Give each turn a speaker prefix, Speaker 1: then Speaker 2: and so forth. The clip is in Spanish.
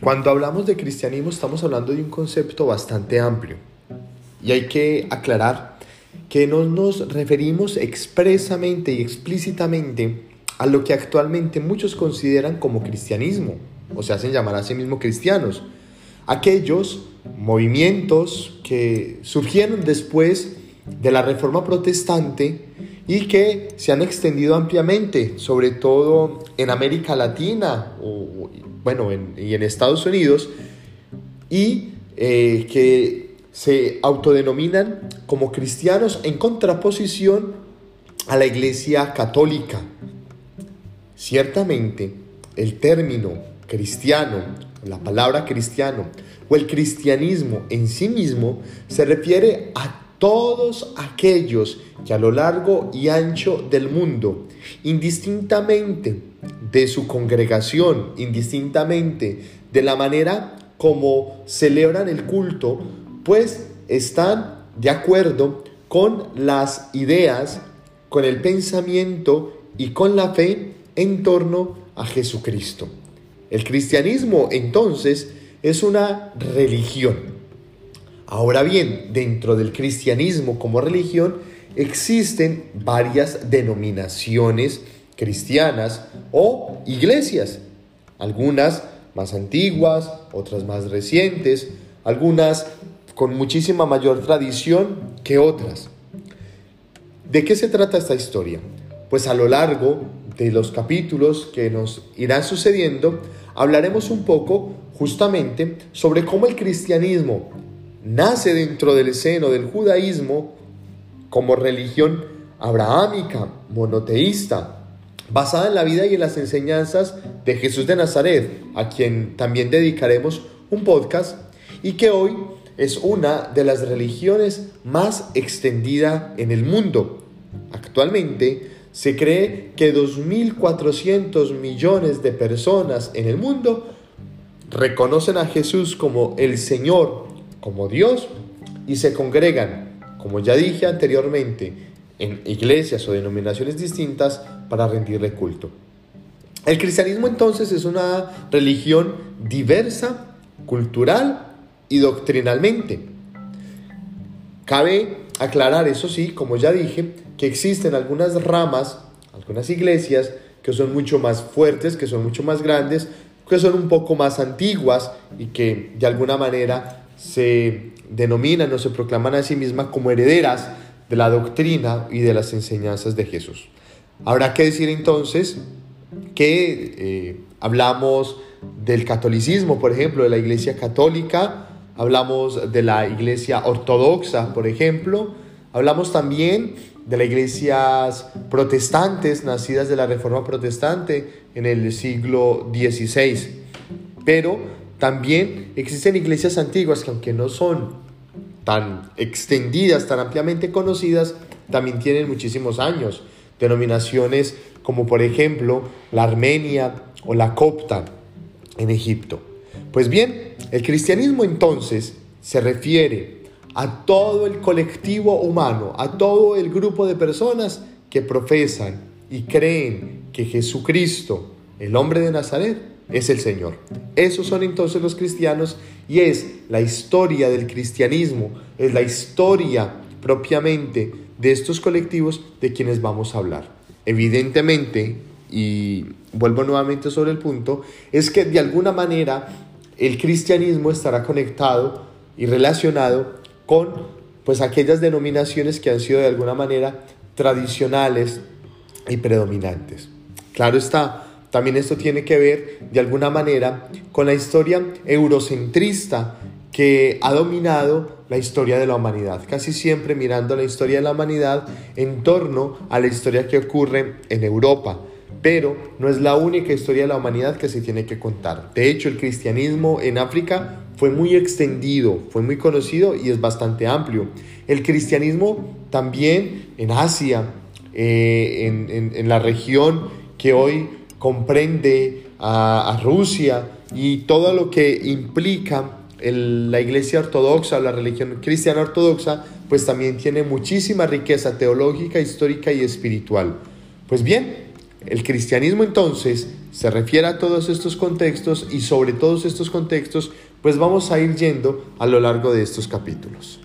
Speaker 1: Cuando hablamos de cristianismo estamos hablando de un concepto bastante amplio y hay que aclarar que no nos referimos expresamente y explícitamente a lo que actualmente muchos consideran como cristianismo o se hacen llamar a sí mismos cristianos. Aquellos movimientos que surgieron después de la Reforma Protestante y que se han extendido ampliamente, sobre todo en América Latina o, bueno, y en Estados Unidos, y eh, que se autodenominan como cristianos en contraposición a la Iglesia Católica. Ciertamente, el término cristiano, la palabra cristiano o el cristianismo en sí mismo se refiere a todos aquellos que a lo largo y ancho del mundo, indistintamente de su congregación, indistintamente de la manera como celebran el culto, pues están de acuerdo con las ideas, con el pensamiento y con la fe en torno a Jesucristo. El cristianismo entonces es una religión. Ahora bien, dentro del cristianismo como religión existen varias denominaciones cristianas o iglesias, algunas más antiguas, otras más recientes, algunas con muchísima mayor tradición que otras. ¿De qué se trata esta historia? Pues a lo largo de los capítulos que nos irán sucediendo, hablaremos un poco justamente sobre cómo el cristianismo nace dentro del seno del judaísmo como religión abrahámica, monoteísta, basada en la vida y en las enseñanzas de Jesús de Nazaret, a quien también dedicaremos un podcast, y que hoy es una de las religiones más extendida en el mundo. Actualmente se cree que 2.400 millones de personas en el mundo reconocen a Jesús como el Señor, como Dios, y se congregan, como ya dije anteriormente, en iglesias o denominaciones distintas para rendirle culto. El cristianismo entonces es una religión diversa, cultural y doctrinalmente. Cabe aclarar, eso sí, como ya dije, que existen algunas ramas, algunas iglesias que son mucho más fuertes, que son mucho más grandes, que son un poco más antiguas y que de alguna manera se denominan o se proclaman a sí mismas como herederas de la doctrina y de las enseñanzas de Jesús. Habrá que decir entonces que eh, hablamos del catolicismo, por ejemplo, de la Iglesia Católica, hablamos de la Iglesia Ortodoxa, por ejemplo, hablamos también de las iglesias protestantes nacidas de la Reforma Protestante en el siglo XVI. Pero también existen iglesias antiguas que aunque no son tan extendidas, tan ampliamente conocidas, también tienen muchísimos años. Denominaciones como por ejemplo la Armenia o la Copta en Egipto. Pues bien, el cristianismo entonces se refiere a todo el colectivo humano, a todo el grupo de personas que profesan y creen que Jesucristo, el hombre de Nazaret, es el Señor. Esos son entonces los cristianos y es la historia del cristianismo, es la historia propiamente de estos colectivos de quienes vamos a hablar. Evidentemente, y vuelvo nuevamente sobre el punto, es que de alguna manera el cristianismo estará conectado y relacionado con pues aquellas denominaciones que han sido de alguna manera tradicionales y predominantes. Claro está, también esto tiene que ver de alguna manera con la historia eurocentrista que ha dominado la historia de la humanidad, casi siempre mirando la historia de la humanidad en torno a la historia que ocurre en Europa. Pero no es la única historia de la humanidad que se tiene que contar. De hecho, el cristianismo en África fue muy extendido, fue muy conocido y es bastante amplio. El cristianismo también en Asia, eh, en, la región que hoy comprende a, Rusia y todo lo que implica la iglesia ortodoxa, la religión cristiana ortodoxa, pues también tiene muchísima riqueza teológica, histórica y espiritual. Pues bien, el cristianismo entonces se refiere a todos estos contextos y sobre todos estos contextos, pues vamos a ir yendo a lo largo de estos capítulos.